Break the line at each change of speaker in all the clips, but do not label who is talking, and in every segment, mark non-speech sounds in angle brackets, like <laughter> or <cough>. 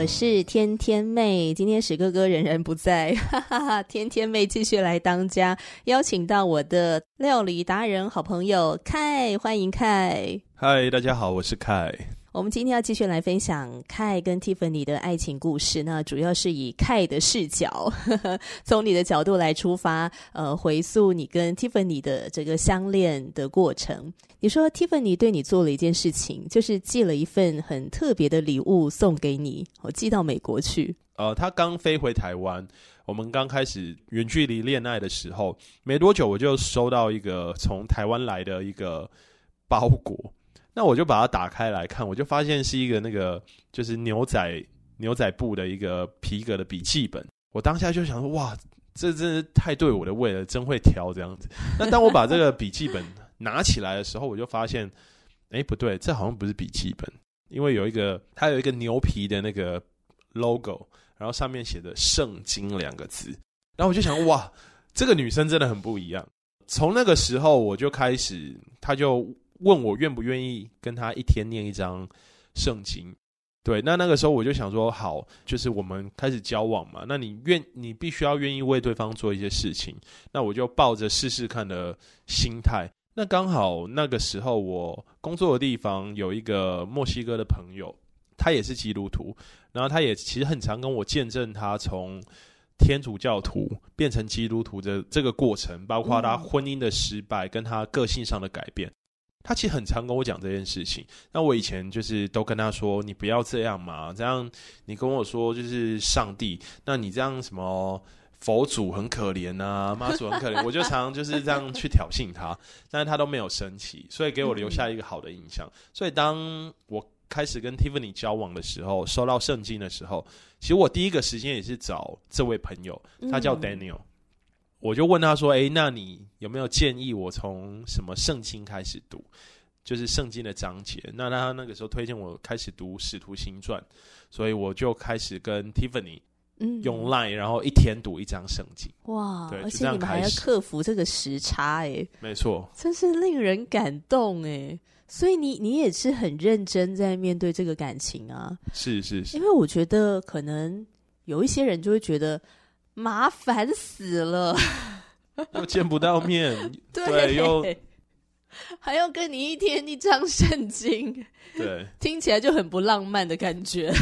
我是天天妹，今天史哥哥仍然不在，哈 <laughs> 哈哈！天天妹继续来当家，邀请到我的料理达人好朋友凯，欢迎凯。
嗨，大家好，我是凯。
我们今天要继续来分享凯跟 Tiffany 的爱情故事，那主要是以凯的视角，呵呵，从你的角度来出发，呃，回溯你跟 Tiffany 的这个相恋的过程。你说 Tiffany 对你做了一件事情，就是寄了一份很特别的礼物送给你，我寄到美国去。
呃，他刚飞回台湾，我们刚开始远距离恋爱的时候，没多久我就收到一个从台湾来的一个包裹。那我就把它打开来看，我就发现是一个那个就是牛仔牛仔布的一个皮革的笔记本。我当下就想说，哇，这真是太对我的胃了，真会挑这样子。那当我把这个笔记本拿起来的时候，我就发现，哎，不对，这好像不是笔记本，因为有一个它有一个牛皮的那个 logo，然后上面写着“圣经”两个字。然后我就想，哇，这个女生真的很不一样。从那个时候我就开始，她就。问我愿不愿意跟他一天念一张圣经？对，那那个时候我就想说，好，就是我们开始交往嘛。那你愿，你必须要愿意为对方做一些事情。那我就抱着试试看的心态。那刚好那个时候我工作的地方有一个墨西哥的朋友，他也是基督徒，然后他也其实很常跟我见证他从天主教徒变成基督徒的这个过程，包括他婚姻的失败跟他个性上的改变。他其实很常跟我讲这件事情。那我以前就是都跟他说：“你不要这样嘛，这样你跟我说就是上帝，那你这样什么佛祖很可怜啊，妈祖很可怜。<laughs> ”我就常常就是这样去挑衅他，但是他都没有生气，所以给我留下一个好的印象。所以当我开始跟 Tiffany 交往的时候，收到圣经的时候，其实我第一个时间也是找这位朋友，他叫 Daniel。我就问他说：“诶，那你有没有建议我从什么圣经开始读？就是圣经的章节。那他那个时候推荐我开始读《使徒行传》，所以我就开始跟 Tiffany 用 Line，然后一天读一张圣经。
哇！
对，
而且你们还要克服这个时差，哎，
没错，
真是令人感动，哎。所以你你也是很认真在面对这个感情啊？
是是是，
因为我觉得可能有一些人就会觉得。麻烦死了，<laughs>
又见不到面，<laughs>
对，
对，又 <laughs>
还要跟你一天一张圣经，
对，
听起来就很不浪漫的感觉。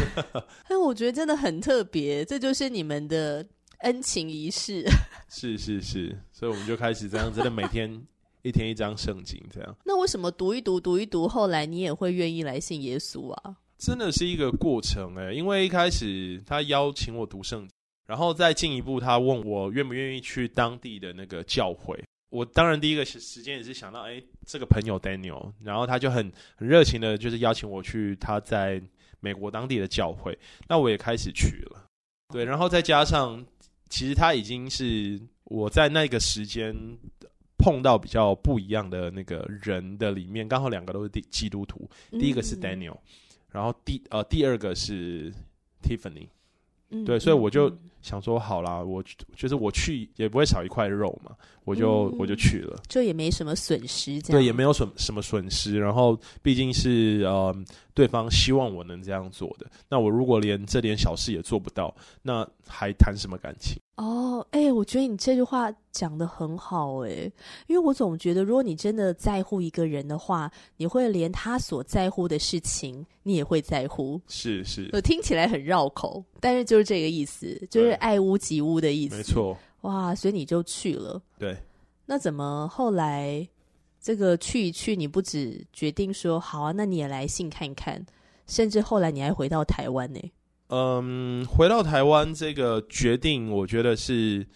但我觉得真的很特别，这就是你们的恩情仪式。
是是是，所以我们就开始这样真的，每天一天一张圣经这样。
那为什么读一读读一读，后来你也会愿意来信耶稣啊？
真的是一个过程哎、欸，因为一开始他邀请我读圣经。然后再进一步，他问我愿不愿意去当地的那个教会。我当然第一个时间也是想到，哎，这个朋友 Daniel，然后他就很很热情的，就是邀请我去他在美国当地的教会。那我也开始去了，对。然后再加上，其实他已经是我在那个时间碰到比较不一样的那个人的里面，刚好两个都是基督徒。第一个是 Daniel，然后第呃第二个是 Tiffany。对，所以我就想说，好啦，我就是我去也不会少一块肉嘛，我就、嗯、我就去了，
就也没什么损失，这样。
对，也没有什什么损失。然后毕竟是呃，对方希望我能这样做的，那我如果连这点小事也做不到，那还谈什么感情？
哦，哎、欸，我觉得你这句话讲得很好，哎，因为我总觉得，如果你真的在乎一个人的话，你会连他所在乎的事情，你也会在乎。
是是，
我听起来很绕口，但是就是这个意思，就是爱屋及乌的意思。
没错。
哇，所以你就去了。
对。
那怎么后来这个去一去，你不只决定说好啊，那你也来信看看，甚至后来你还回到台湾呢？
嗯，回到台湾这个决定，我觉得是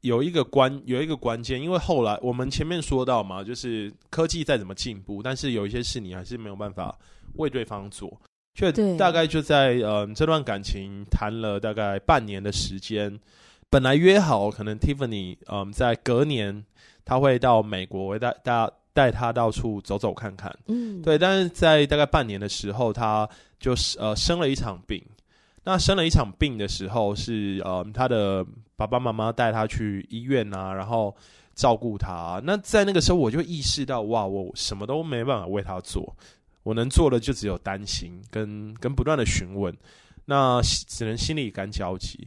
有一个关有一个关键，因为后来我们前面说到嘛，就是科技再怎么进步，但是有一些事你还是没有办法为对方做。却大概就在嗯、呃、这段感情谈了大概半年的时间，本来约好可能 Tiffany 嗯、呃、在隔年他会到美国，会带带带他到处走走看看。嗯，对，但是在大概半年的时候，他就是呃生了一场病。那生了一场病的时候是，呃他的爸爸妈妈带他去医院啊，然后照顾他。那在那个时候，我就意识到，哇，我什么都没办法为他做，我能做的就只有担心跟跟不断的询问，那只能心里干焦急。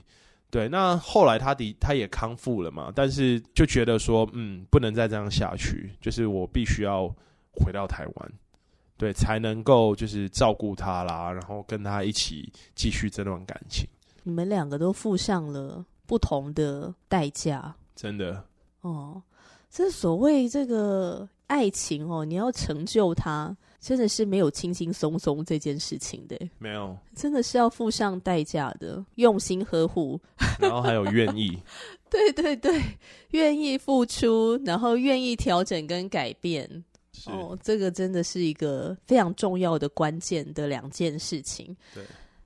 对，那后来他的他也康复了嘛，但是就觉得说，嗯，不能再这样下去，就是我必须要回到台湾。对，才能够就是照顾他啦，然后跟他一起继续这段感情。
你们两个都付上了不同的代价，
真的
哦。这所谓这个爱情哦，你要成就它，真的是没有轻轻松松这件事情的。
没有，
真的是要付上代价的，用心呵护，<laughs>
然后还有愿意。
对对对，愿意付出，然后愿意调整跟改变。哦，这个真的是一个非常重要的关键的两件事情。
对，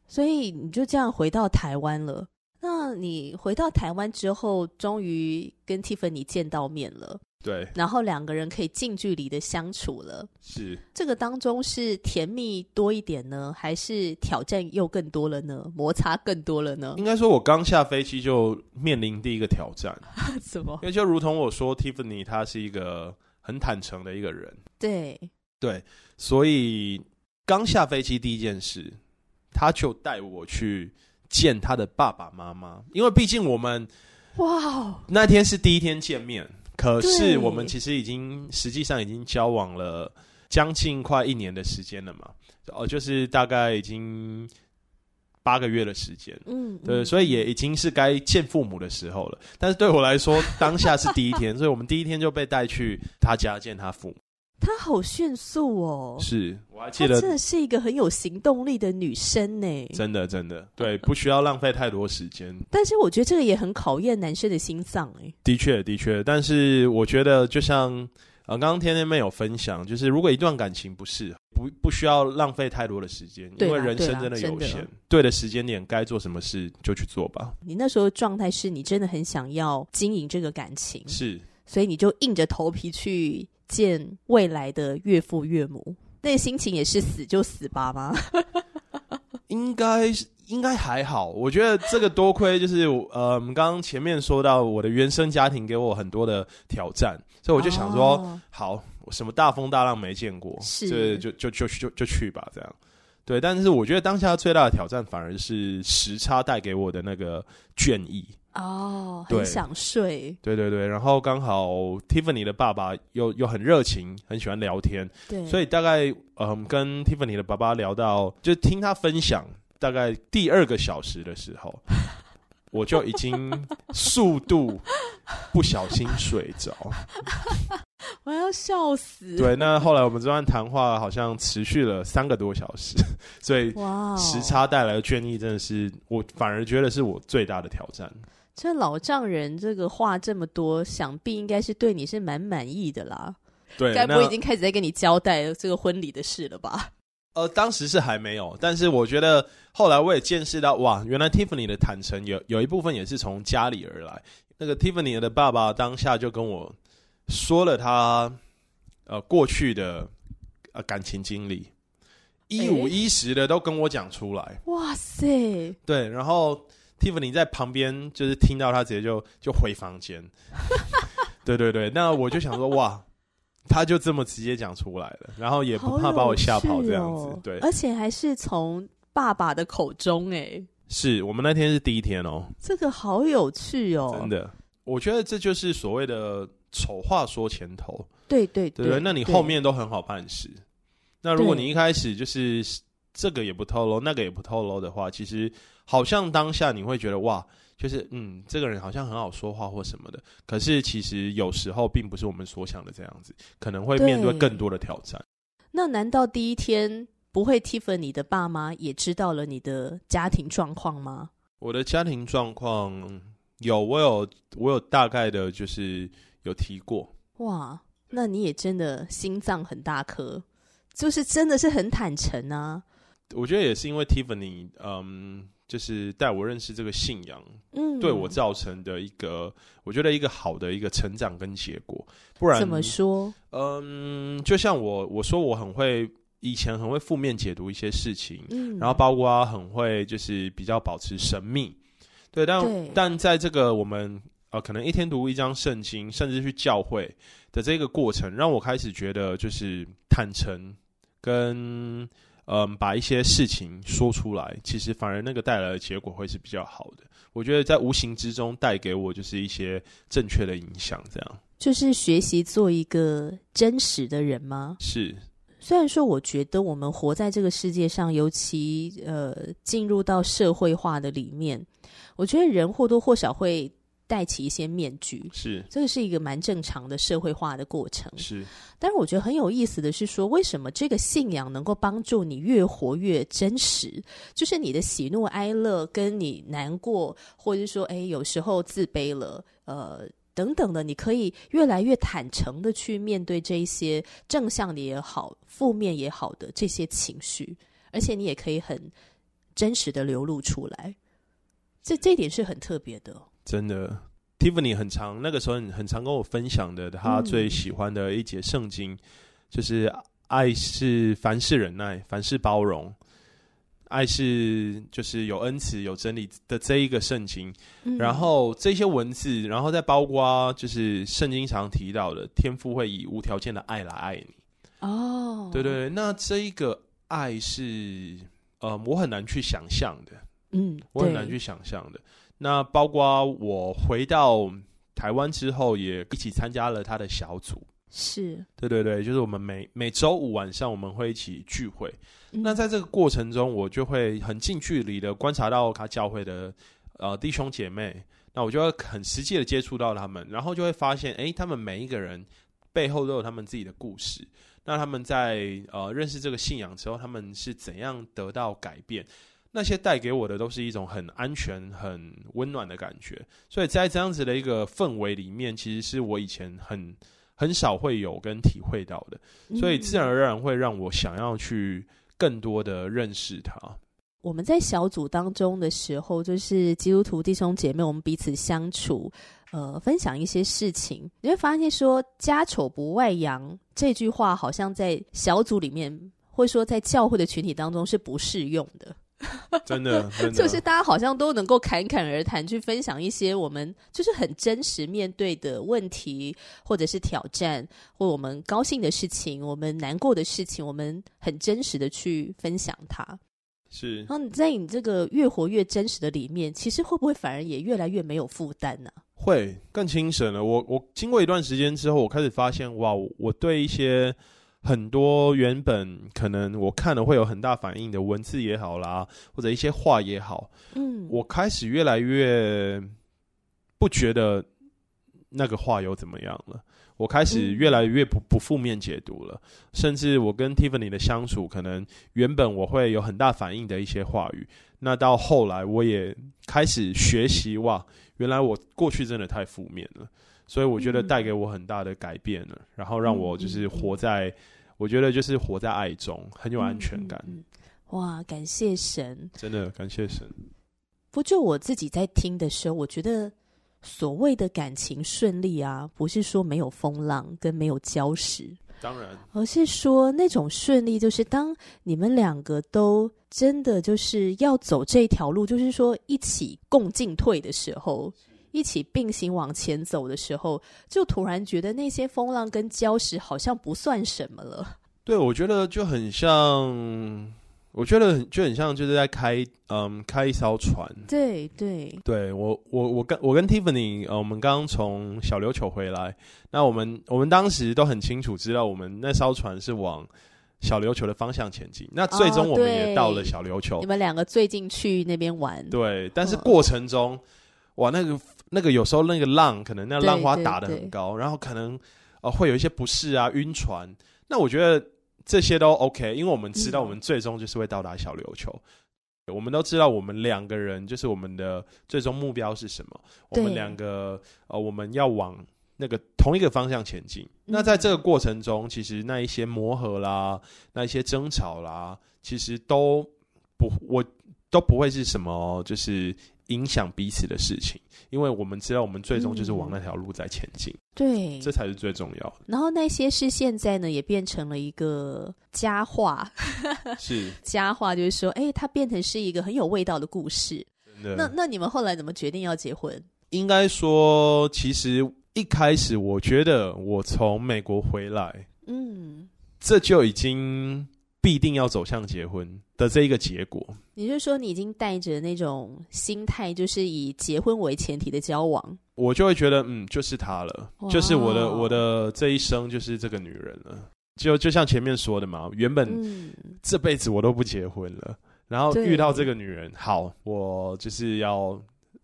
所以你就这样回到台湾了。那你回到台湾之后，终于跟 Tiffany 见到面了。
对，
然后两个人可以近距离的相处了。
是，
这个当中是甜蜜多一点呢，还是挑战又更多了呢？摩擦更多了呢？
应该说，我刚下飞机就面临第一个挑战。<laughs>
什么？
因为就如同我说，Tiffany 她是一个。很坦诚的一个人，
对。
对，所以刚下飞机第一件事，他就带我去见他的爸爸妈妈，因为毕竟我们
哇，
那天是第一天见面，可是我们其实已经实际上已经交往了将近快一年的时间了嘛，哦，就是大概已经。八个月的时间，嗯，对，所以也已经是该见父母的时候了。但是对我来说，当下是第一天，<laughs> 所以我们第一天就被带去他家见他父母。
他好迅速哦，
是，我还记得，
真的是一个很有行动力的女生呢。
真的，真的，对，不需要浪费太多时间。
但是我觉得这个也很考验男生的心脏，哎，
的确，的确。但是我觉得，就像。啊，刚刚天天妹有分享，就是如果一段感情不适，不不需要浪费太多的时间，因为人生真的有限，对的时间点该做什么事就去做吧。
你那时候状态是你真的很想要经营这个感情，
是，
所以你就硬着头皮去见未来的岳父岳母，那个心情也是死就死吧吗？<laughs>
应该是。应该还好，我觉得这个多亏就是呃，我们刚刚前面说到我的原生家庭给我很多的挑战，所以我就想说，哦、好，我什么大风大浪没见过，是就就就就就就去吧，这样。对，但是我觉得当下最大的挑战反而是时差带给我的那个倦意
哦，很想睡。
对对对，然后刚好 Tiffany 的爸爸又又很热情，很喜欢聊天，
对，
所以大概嗯、呃，跟 Tiffany 的爸爸聊到，就听他分享。大概第二个小时的时候，我就已经速度不小心睡着，<laughs>
我要笑死。
对，那后来我们这段谈话好像持续了三个多小时，<laughs> 所以时差带来的倦意真的是我反而觉得是我最大的挑战。
这老丈人这个话这么多，想必应该是对你是蛮满意的啦。
对，
该不会已经开始在跟你交代这个婚礼的事了吧？
呃，当时是还没有，但是我觉得后来我也见识到，哇，原来 Tiffany 的坦诚有有一部分也是从家里而来。那个 Tiffany 的爸爸当下就跟我说了他呃过去的呃感情经历，一五一十的都跟我讲出来。欸。
哇塞！
对，然后 Tiffany 在旁边就是听到他直接就就回房间。<laughs> 对对对，那我就想说，哇。他就这么直接讲出来了，然后也不怕把我吓跑这样子，对，
而且还是从爸爸的口中，哎，
是我们那天是第一天哦，
这个好有趣哦，
真的，我觉得这就是所谓的丑话说前头，
对对
对，对，那你后面都很好办事。那如果你一开始就是这个也不透露，那个也不透露的话，其实好像当下你会觉得哇。就是嗯，这个人好像很好说话或什么的，可是其实有时候并不是我们所想的这样子，可能会面对更多的挑战。
那难道第一天不会 Tiffany 的爸妈也知道了你的家庭状况吗？
我的家庭状况有，我有，我有大概的，就是有提过。
哇，那你也真的心脏很大颗，就是真的是很坦诚啊。
我觉得也是因为 Tiffany，嗯，就是带我认识这个信仰，嗯，对我造成的一个，我觉得一个好的一个成长跟结果。不然
怎么说？
嗯，就像我我说我很会。以前很会负面解读一些事情，
嗯，
然后包括很会就是比较保持神秘，对，但
对
但在这个我们呃可能一天读一张圣经，甚至去教会的这个过程，让我开始觉得就是坦诚跟嗯、呃、把一些事情说出来，其实反而那个带来的结果会是比较好的。我觉得在无形之中带给我就是一些正确的影响，这样
就是学习做一个真实的人吗？
是。
虽然说，我觉得我们活在这个世界上，尤其呃进入到社会化的里面，我觉得人或多或少会戴起一些面具，
是
这个是一个蛮正常的社会化的过程。
是，
但是我觉得很有意思的是说，为什么这个信仰能够帮助你越活越真实？就是你的喜怒哀乐，跟你难过，或者是说，哎，有时候自卑了，呃。等等的，你可以越来越坦诚的去面对这一些正向的也好，负面也好的这些情绪，而且你也可以很真实的流露出来。这这一点是很特别的。
真的，Tiffany 很常那个时候很常跟我分享的，他最喜欢的一节圣经，嗯、就是爱是凡事忍耐，凡事包容。爱是就是有恩慈、有真理的这一个圣经，嗯，然后这些文字，然后再包括就是圣经常提到的天父会以无条件的爱来爱你。
哦，
对对对，那这一个爱是呃，我很难去想象的。
嗯，
我很难去想象的。那包括我回到台湾之后，也一起参加了他的小组。
是，
对对对，就是我们每每周五晚上我们会一起聚会。
嗯。
那在这个过程中，我就会很近距离的观察到他教会的呃弟兄姐妹，那我就会很实际的接触到他们，然后就会发现，诶，他们每一个人背后都有他们自己的故事。那他们在呃认识这个信仰之后，他们是怎样得到改变？那些带给我的都是一种很安全、很温暖的感觉。所以在这样子的一个氛围里面，其实是我以前很。很少会有跟体会到的，所以自然而然会让我想要去更多的认识他。
我们在小组当中的时候，就是基督徒弟兄姐妹，我们彼此相处，呃，分享一些事情，你会发现说“家丑不外扬”这句话，好像在小组里面，或者说在教会的群体当中是不适用的。<laughs>
真的，真的，
就是大家好像都能够侃侃而谈，去分享一些我们就是很真实面对的问题，或者是挑战，或我们高兴的事情，我们难过的事情，我们很真实的去分享它。
是，
然后你在你这个越活越真实的里面，其实会不会反而也越来越没有负担呢？
会更轻省了。我我经过一段时间之后，我开始发现，哇，我对一些。很多原本可能我看了会有很大反应的文字也好啦，或者一些话也好，
嗯，
我开始越来越不觉得那个话有怎么样了。我开始越来越不不负面解读了，甚至我跟 Tiffany 的相处，可能原本我会有很大反应的一些话语，那到后来我也开始学习，哇，原来我过去真的太负面了，所以我觉得带给我很大的改变了，然后让我就是活在。我觉得就是活在爱中，很有安全感。
嗯嗯、哇，感谢神！
真的感谢神。
不就我自己在听的时候，我觉得所谓的感情顺利啊，不是说没有风浪跟没有礁石，
当然，
而是说那种顺利，就是当你们两个都真的就是要走这条路，就是说一起共进退的时候。一起并行往前走的时候，就突然觉得那些风浪跟礁石好像不算什么了。
对，我觉得就很像，我觉得就很像，就是在开嗯开一艘船。
对对
对，我我我跟我跟 Tiffany，呃，我们刚刚从小琉球回来，那我们我们当时都很清楚知道，我们那艘船是往小琉球的方向前进。那最终我们也到了小琉球。
你们两个最近去那边玩？
对，但是过程中，嗯、哇，那个。那个有时候那个浪可能那浪花打得很高，然后可能呃会有一些不适啊，晕船。那我觉得这些都 OK，因为我们知道我们最终就是会到达小琉球。我们都知道，我们两个人就是我们的最终目标是什么？我们两个呃，我们要往那个同一个方向前进。嗯。那在这个过程中，其实那一些磨合啦，那一些争吵啦，其实都不，我都不会是什么，就是。影响彼此的事情，因为我们知道，我们最终就是往那条路在前进。
对，
这才是最重要的。
然后那些是现在呢，也变成了一个佳话。<laughs>
是
佳话，就是说，哎，它变成是一个很有味道的故事。那那你们后来怎么决定要结婚？
应该说，其实一开始我觉得，我从美国回来，嗯，这就已经。必定要走向结婚的这一个结果，
也就是说，你已经带着那种心态，就是以结婚为前提的交往，
我就会觉得，嗯，就是她了，就是我的我的这一生就是这个女人了。就就像前面说的嘛，原本这辈子我都不结婚了，嗯、然后遇到这个女人，好，我就是要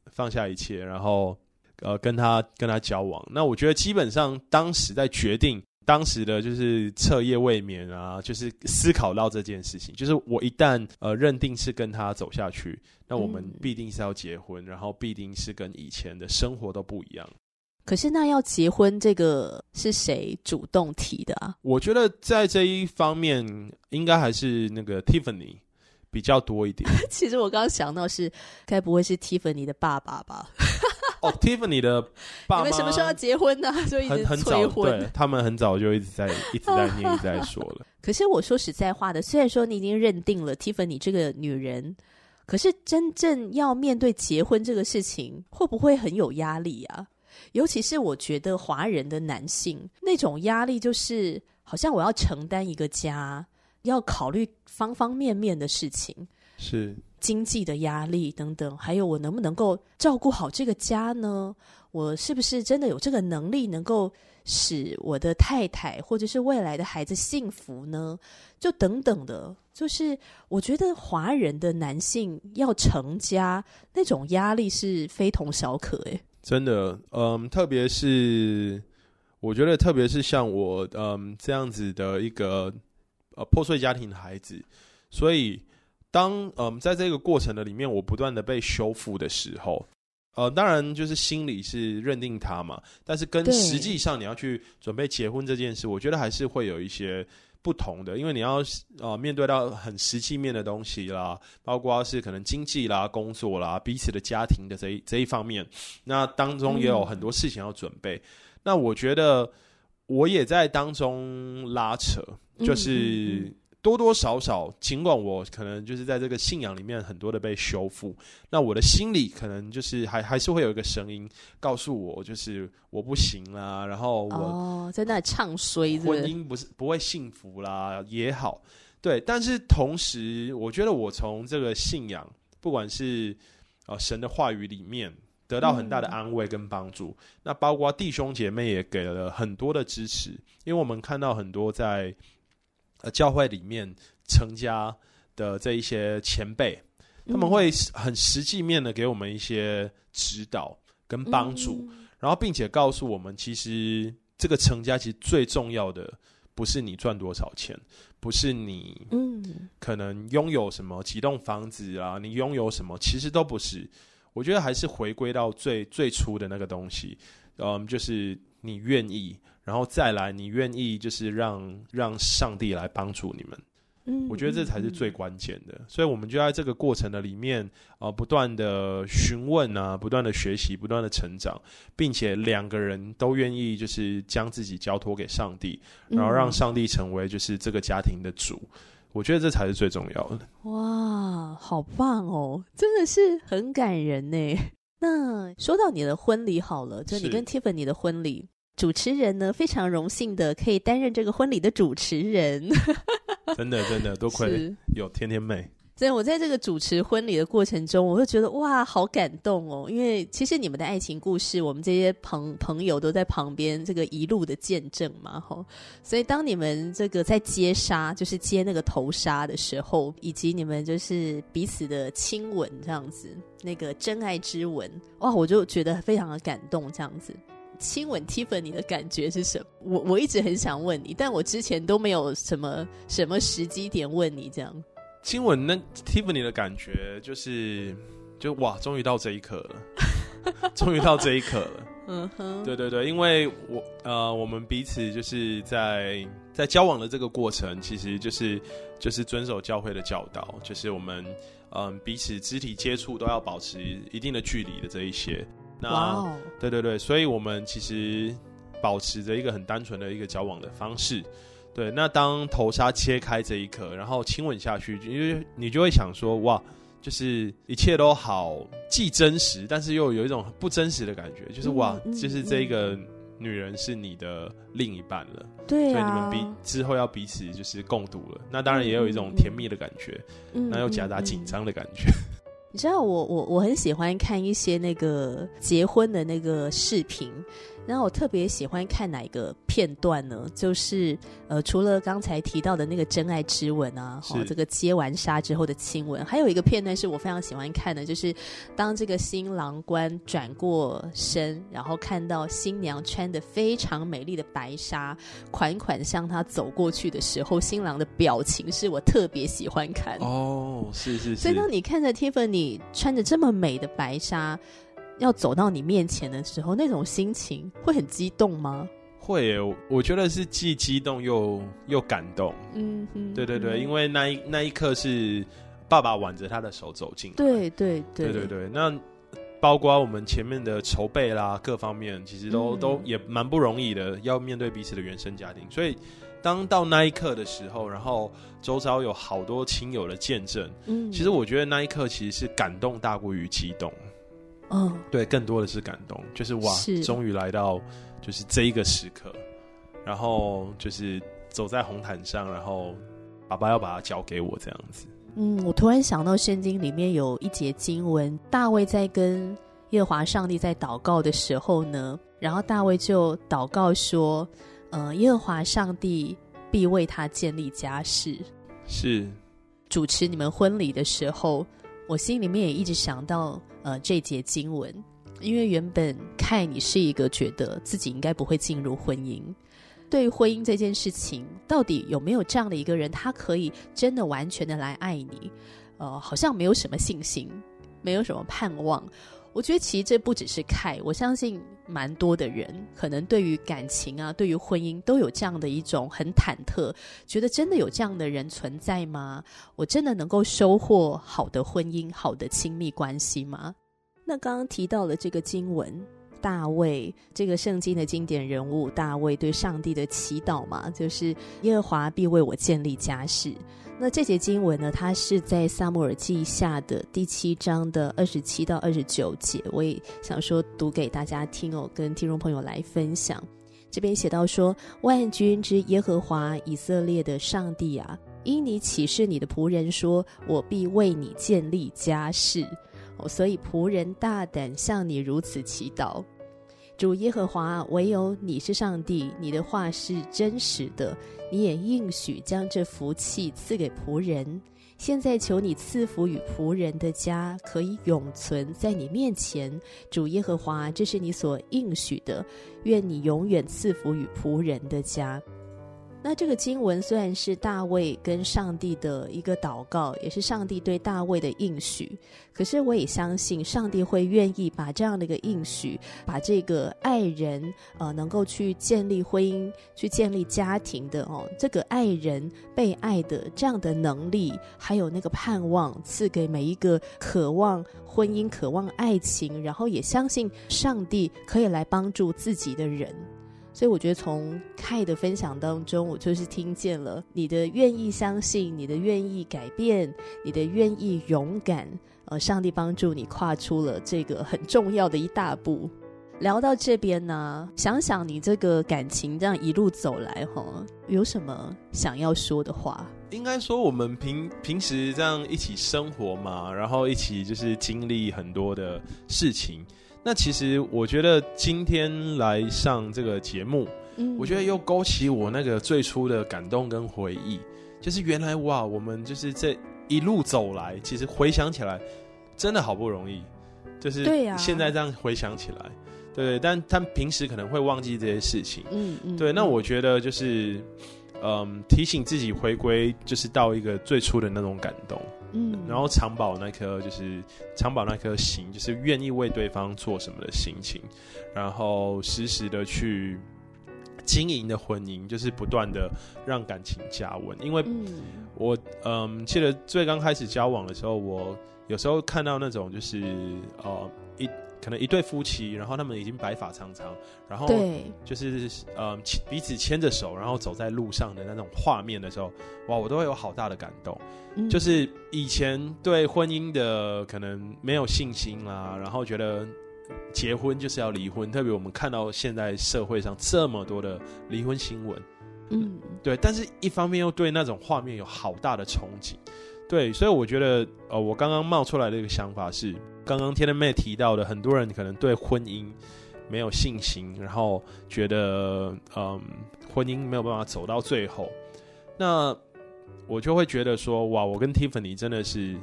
放下一切，然后呃跟她跟她交往。那我觉得基本上当时在决定。当时的就是彻夜未眠啊，就是思考到这件事情，就是我一旦呃认定是跟他走下去，那我们必定是要结婚，嗯，然后必定是跟以前的生活都不一样。
可是那要结婚这个是谁主动提的啊？
我觉得在这一方面应该还是那个 Tiffany 比较多一点。<laughs>
其实我刚刚想到是，该不会是 Tiffany 的爸爸吧？
哦，Tiffany 的爸妈，你们
什么时候要结婚呢？就一直。
很早，对，他们很早就一直在一直在念，一直在说了。<laughs>
可是我说实在话的，虽然说你已经认定了 Tiffany 这个女人，可是真正要面对结婚这个事情，会不会很有压力啊？尤其是我觉得华人的男性那种压力，就是好像我要承担一个家，要考虑方方面面的事情。
是。
经济的压力等等，还有我能不能够照顾好这个家呢？我是不是真的有这个能力，能够使我的太太或者是未来的孩子幸福呢？就等等的，就是我觉得华人的男性要成家，那种压力是非同小可。诶，
真的，嗯，特别是我觉得，特别是像我，嗯，这样子的一个呃破碎家庭的孩子，所以。当嗯，在这个过程的里面，我不断的被修复的时候，呃，当然就是心里是认定他嘛，但是跟实际上你要去准备结婚这件事，我觉得还是会有一些不同的，因为你要呃面对到很实际面的东西啦，包括是可能经济啦、工作啦、彼此的家庭的这一这一方面，那当中也有很多事情要准备。嗯、那我觉得我也在当中拉扯，就是。嗯嗯嗯多多少少，尽管我可能就是在这个信仰里面很多的被修复，那我的心里可能就是还还是会有一个声音告诉我，就是我不行啦，然后我、
哦、在那里唱衰，
婚姻不是不会幸福啦也好，对，但是同时我觉得我从这个信仰，不管是呃神的话语里面得到很大的安慰跟帮助，嗯、那包括弟兄姐妹也给了很多的支持，因为我们看到很多在。呃，教会里面成家的这一些前辈，他们会很实际面的给我们一些指导跟帮助，嗯，然后并且告诉我们，其实这个成家其实最重要的不是你赚多少钱，不是你嗯可能拥有什么几栋房子啊，你拥有什么，其实都不是。我觉得还是回归到最最初的那个东西，嗯，就是你愿意。然后再来，你愿意就是让让上帝来帮助你们，嗯，我觉得这才是最关键的。所以，我们就在这个过程的里面，呃，不断的询问啊，不断的学习，不断的成长，并且两个人都愿意就是将自己交托给上帝，然后让上帝成为就是这个家庭的主。我觉得这才是最重要的。
哇，好棒哦，真的是很感人呢。那说到你的婚礼好了，就你跟 Tiffany 的婚礼。主持人呢，非常荣幸的可以担任这个婚礼的主持人。<laughs>
真的，真的，多亏有天天妹。
所以我在这个主持婚礼的过程中，我会觉得哇，好感动哦！因为其实你们的爱情故事，我们这些朋朋友都在旁边这个一路的见证嘛，吼。所以当你们这个在接纱，就是接那个头纱的时候，以及你们就是彼此的亲吻这样子，那个真爱之吻，哇，我就觉得非常的感动这样子。亲吻 Tiffany 的感觉是什么？我我一直很想问你，但我之前都没有什么什么时机点问你这样。
亲吻那 Tiffany 的感觉就是，就哇，终于到这一刻了，<laughs> 终于到这一刻了。
嗯哼，
对对对，因为我呃，我们彼此就是在在交往的这个过程，其实就是就是遵守教会的教导，就是我们嗯、呃、彼此肢体接触都要保持一定的距离的这一些。那、对对对，所以我们其实保持着一个很单纯的一个交往的方式。对，那当头纱切开这一刻，然后亲吻下去，因为你就会想说哇。就是一切都好，既真实，但是又有一种不真实的感觉。就是哇，嗯嗯、就是这个女人是你的另一半了，
对、啊，
所以你们彼之后要彼此就是共度了。那当然也有一种甜蜜的感觉，嗯、那又夹杂紧张的感
觉。你知道，我我我很喜欢看一些那个结婚的那个视频。然后我特别喜欢看哪一个片段呢？就是呃，除了刚才提到的那个真爱之吻啊，哦，这个接完纱之后的亲吻，还有一个片段是我非常喜欢看的，就是当这个新郎官转过身，然后看到新娘穿的非常美丽的白纱，款款向他走过去的时候，新郎的表情是我特别喜欢看。
哦，是是是。
所以当你看着 Tiffany 穿着这么美的白纱。要走到你面前的时候，那种心情会很激动吗？
会耶，我觉得是既激动又又感动。
嗯嗯，
对对对，因为那一那一刻是爸爸挽着他的手走进来。
对对对
对对对，那包括我们前面的筹备啦，各方面其实都、嗯、都也蛮不容易的，要面对彼此的原生家庭。所以当到那一刻的时候，然后周遭有好多亲友的见证，嗯，其实我觉得那一刻其实是感动大过于激动。
嗯，
对，更多的是感动，就是哇，终于来到就是这一个时刻，然后就是走在红毯上，然后爸爸要把它交给我这样子。
嗯，我突然想到圣经里面有一节经文，大卫在跟耶和华上帝在祷告的时候呢，然后大卫就祷告说：“呃，耶和华上帝必为他建立家室。”
是
主持你们婚礼的时候，我心里面也一直想到。呃，这节经文，因为原本看你是一个觉得自己应该不会进入婚姻，对婚姻这件事情，到底有没有这样的一个人，他可以真的完全的来爱你？呃，好像没有什么信心，没有什么盼望。我觉得其实这不只是凯，我相信蛮多的人，可能对于感情啊，对于婚姻都有这样的一种很忐忑，觉得真的有这样的人存在吗？我真的能够收获好的婚姻、好的亲密关系吗？那刚刚提到了这个经文，大卫这个圣经的经典人物，大卫对上帝的祈祷嘛，就是耶和华必为我建立家室。那这节经文呢，它是在撒母耳记下的第七章的二十七到二十九节，我也想说读给大家听哦，跟听众朋友来分享。这边写到说：万军之耶和华以色列的上帝啊，因你启示你的仆人说，我必为你建立家室。哦，所以仆人大胆向你如此祈祷。主耶和华，唯有你是上帝，你的话是真实的，你也应许将这福气赐给仆人。现在求你赐福与仆人的家，可以永存在你面前。主耶和华，这是你所应许的，愿你永远赐福与仆人的家。那这个经文虽然是大卫跟上帝的一个祷告，也是上帝对大卫的应许，可是我也相信上帝会愿意把这样的一个应许，把这个爱人呃能够去建立婚姻、去建立家庭的哦，这个爱人被爱的这样的能力，还有那个盼望，赐给每一个渴望婚姻、渴望爱情，然后也相信上帝可以来帮助自己的人。所以我觉得从凯的分享当中，我就是听见了你的愿意相信，你的愿意改变，你的愿意勇敢。呃，上帝帮助你跨出了这个很重要的一大步。聊到这边呢，想想你这个感情这样一路走来，哈，有什么想要说的话？
应该说，我们平平时这样一起生活嘛，然后一起就是经历很多的事情。那其实我觉得今天来上这个节目，嗯，我觉得又勾起我那个最初的感动跟回忆，就是原来哇，我们就是这一路走来，其实回想起来真的好不容易，就是现在这样回想起来，对，但他们平时可能会忘记这些事情，嗯嗯，对，那我觉得就是嗯，提醒自己回归，就是到一个最初的那种感动。嗯，然后藏宝那颗就是藏宝那颗心，就是愿意为对方做什么的心情，然后时时的去经营的婚姻，就是不断的让感情加温。因为我嗯，记得最刚开始交往的时候，我有时候看到那种就是呃一。可能一对夫妻，然后他们已经白发苍苍，然后就是呃彼此牵着手，然后走在路上的那种画面的时候，哇，我都会有好大的感动。嗯、就是以前对婚姻的可能没有信心啦，然后觉得结婚就是要离婚，特别我们看到现在社会上这么多的离婚新闻，嗯，对，但是一方面又对那种画面有好大的憧憬，对，所以我觉得呃，我刚刚冒出来的一个想法是。刚刚天天妹提到的，很多人可能对婚姻没有信心，然后觉得嗯，婚姻没有办法走到最后。那我就会觉得说，哇，我跟 Tiffany 真的是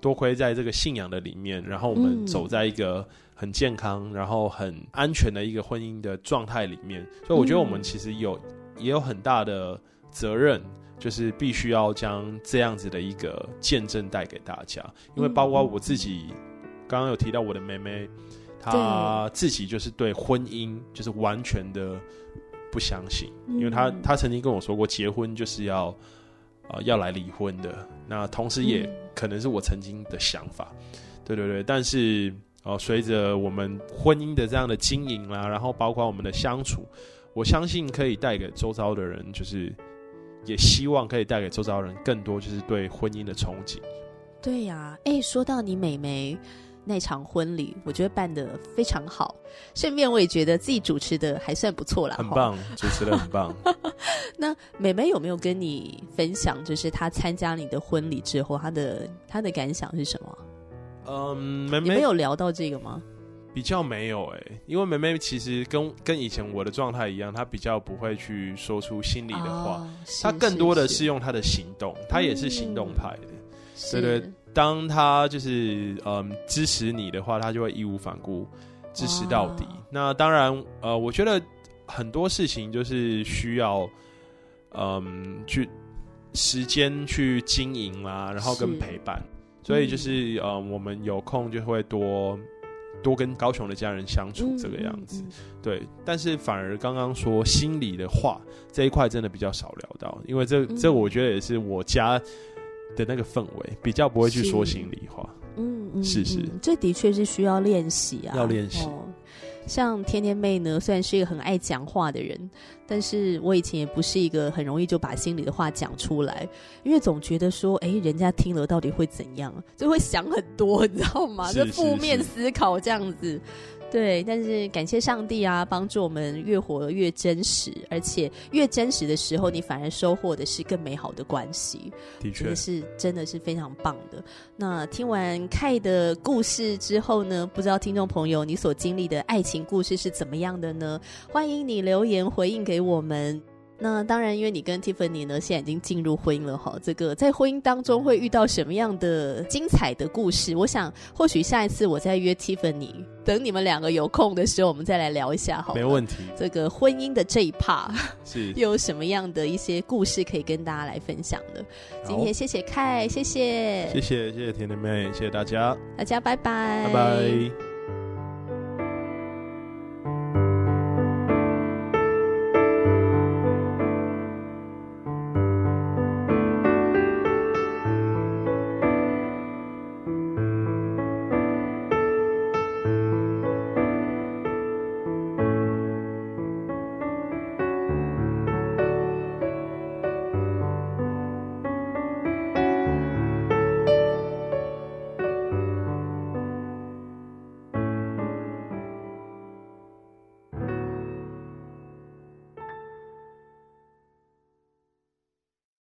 多亏在这个信仰的里面，然后我们走在一个很健康、然后很安全的一个婚姻的状态里面。所以我觉得我们其实有也有很大的责任，就是必须要将这样子的一个见证带给大家，因为包括我自己。刚刚有提到我的妹妹，她自己就是对婚姻就是完全的不相信，因为她她曾经跟我说过，结婚就是要啊、呃、要来离婚的。那同时也可能是我曾经的想法，对对对。但是哦，随着我们婚姻的这样的经营啦，然后包括我们的相处，我相信可以带给周遭的人，就是也希望可以带给周遭人更多，就是对婚姻的憧憬。
对呀、啊，哎，说到你妹妹。那场婚礼，我觉得办的非常好。顺便，我也觉得自己主持的还算不错啦。
很棒，主持的很棒。<laughs>
那妹妹有没有跟你分享，就是她参加你的婚礼之后，她的她的感想是什么？
嗯，妹妹
你没有聊到这个吗？
比较没有哎、欸，因为妹妹其实跟跟以前我的状态一样，她比较不会去说出心里的话，哦、她更多的是用她的行动，她也是行动派的，对、嗯、对。当他就是嗯支持你的话，他就会义无反顾支持到底。那当然，呃，我觉得很多事情就是需要嗯去时间去经营啦，然后跟陪伴。所以就是呃、嗯，我们有空就会多多跟高雄的家人相处这个样子。嗯嗯嗯、对，但是反而刚刚说心里的话这一块真的比较少聊到，因为这这我觉得也是我家。的那个氛围比较不会去说心里话，嗯嗯，是是，
这的确是需要练习啊，
要练习。
哦，像天天妹呢，虽然是一个很爱讲话的人，但是我以前也不是一个很容易就把心里的话讲出来，因为总觉得说，哎，人家听了到底会怎样，就会想很多，你知道吗？就负面思考这样子。对，但是感谢上帝啊，帮助我们越活越真实，而且越真实的时候，你反而收获的是更美好的关系。
的确，
是真的是非常棒的。那听完 Kai 的故事之后呢，不知道听众朋友你所经历的爱情故事是怎么样的呢？欢迎你留言回应给我们。那当然，因为你跟 Tiffany 呢，现在已经进入婚姻了哈。这个在婚姻当中会遇到什么样的精彩的故事？我想，或许下一次我再约 Tiffany，等你们两个有空的时候，我们再来聊一下哈。
没问题。这
个婚姻的这一 part <laughs>
是
又有什么样的一些故事可以跟大家来分享的？今天谢谢 Kai，谢谢，
谢谢谢谢甜甜妹，谢谢大家，
大家拜拜，
拜拜。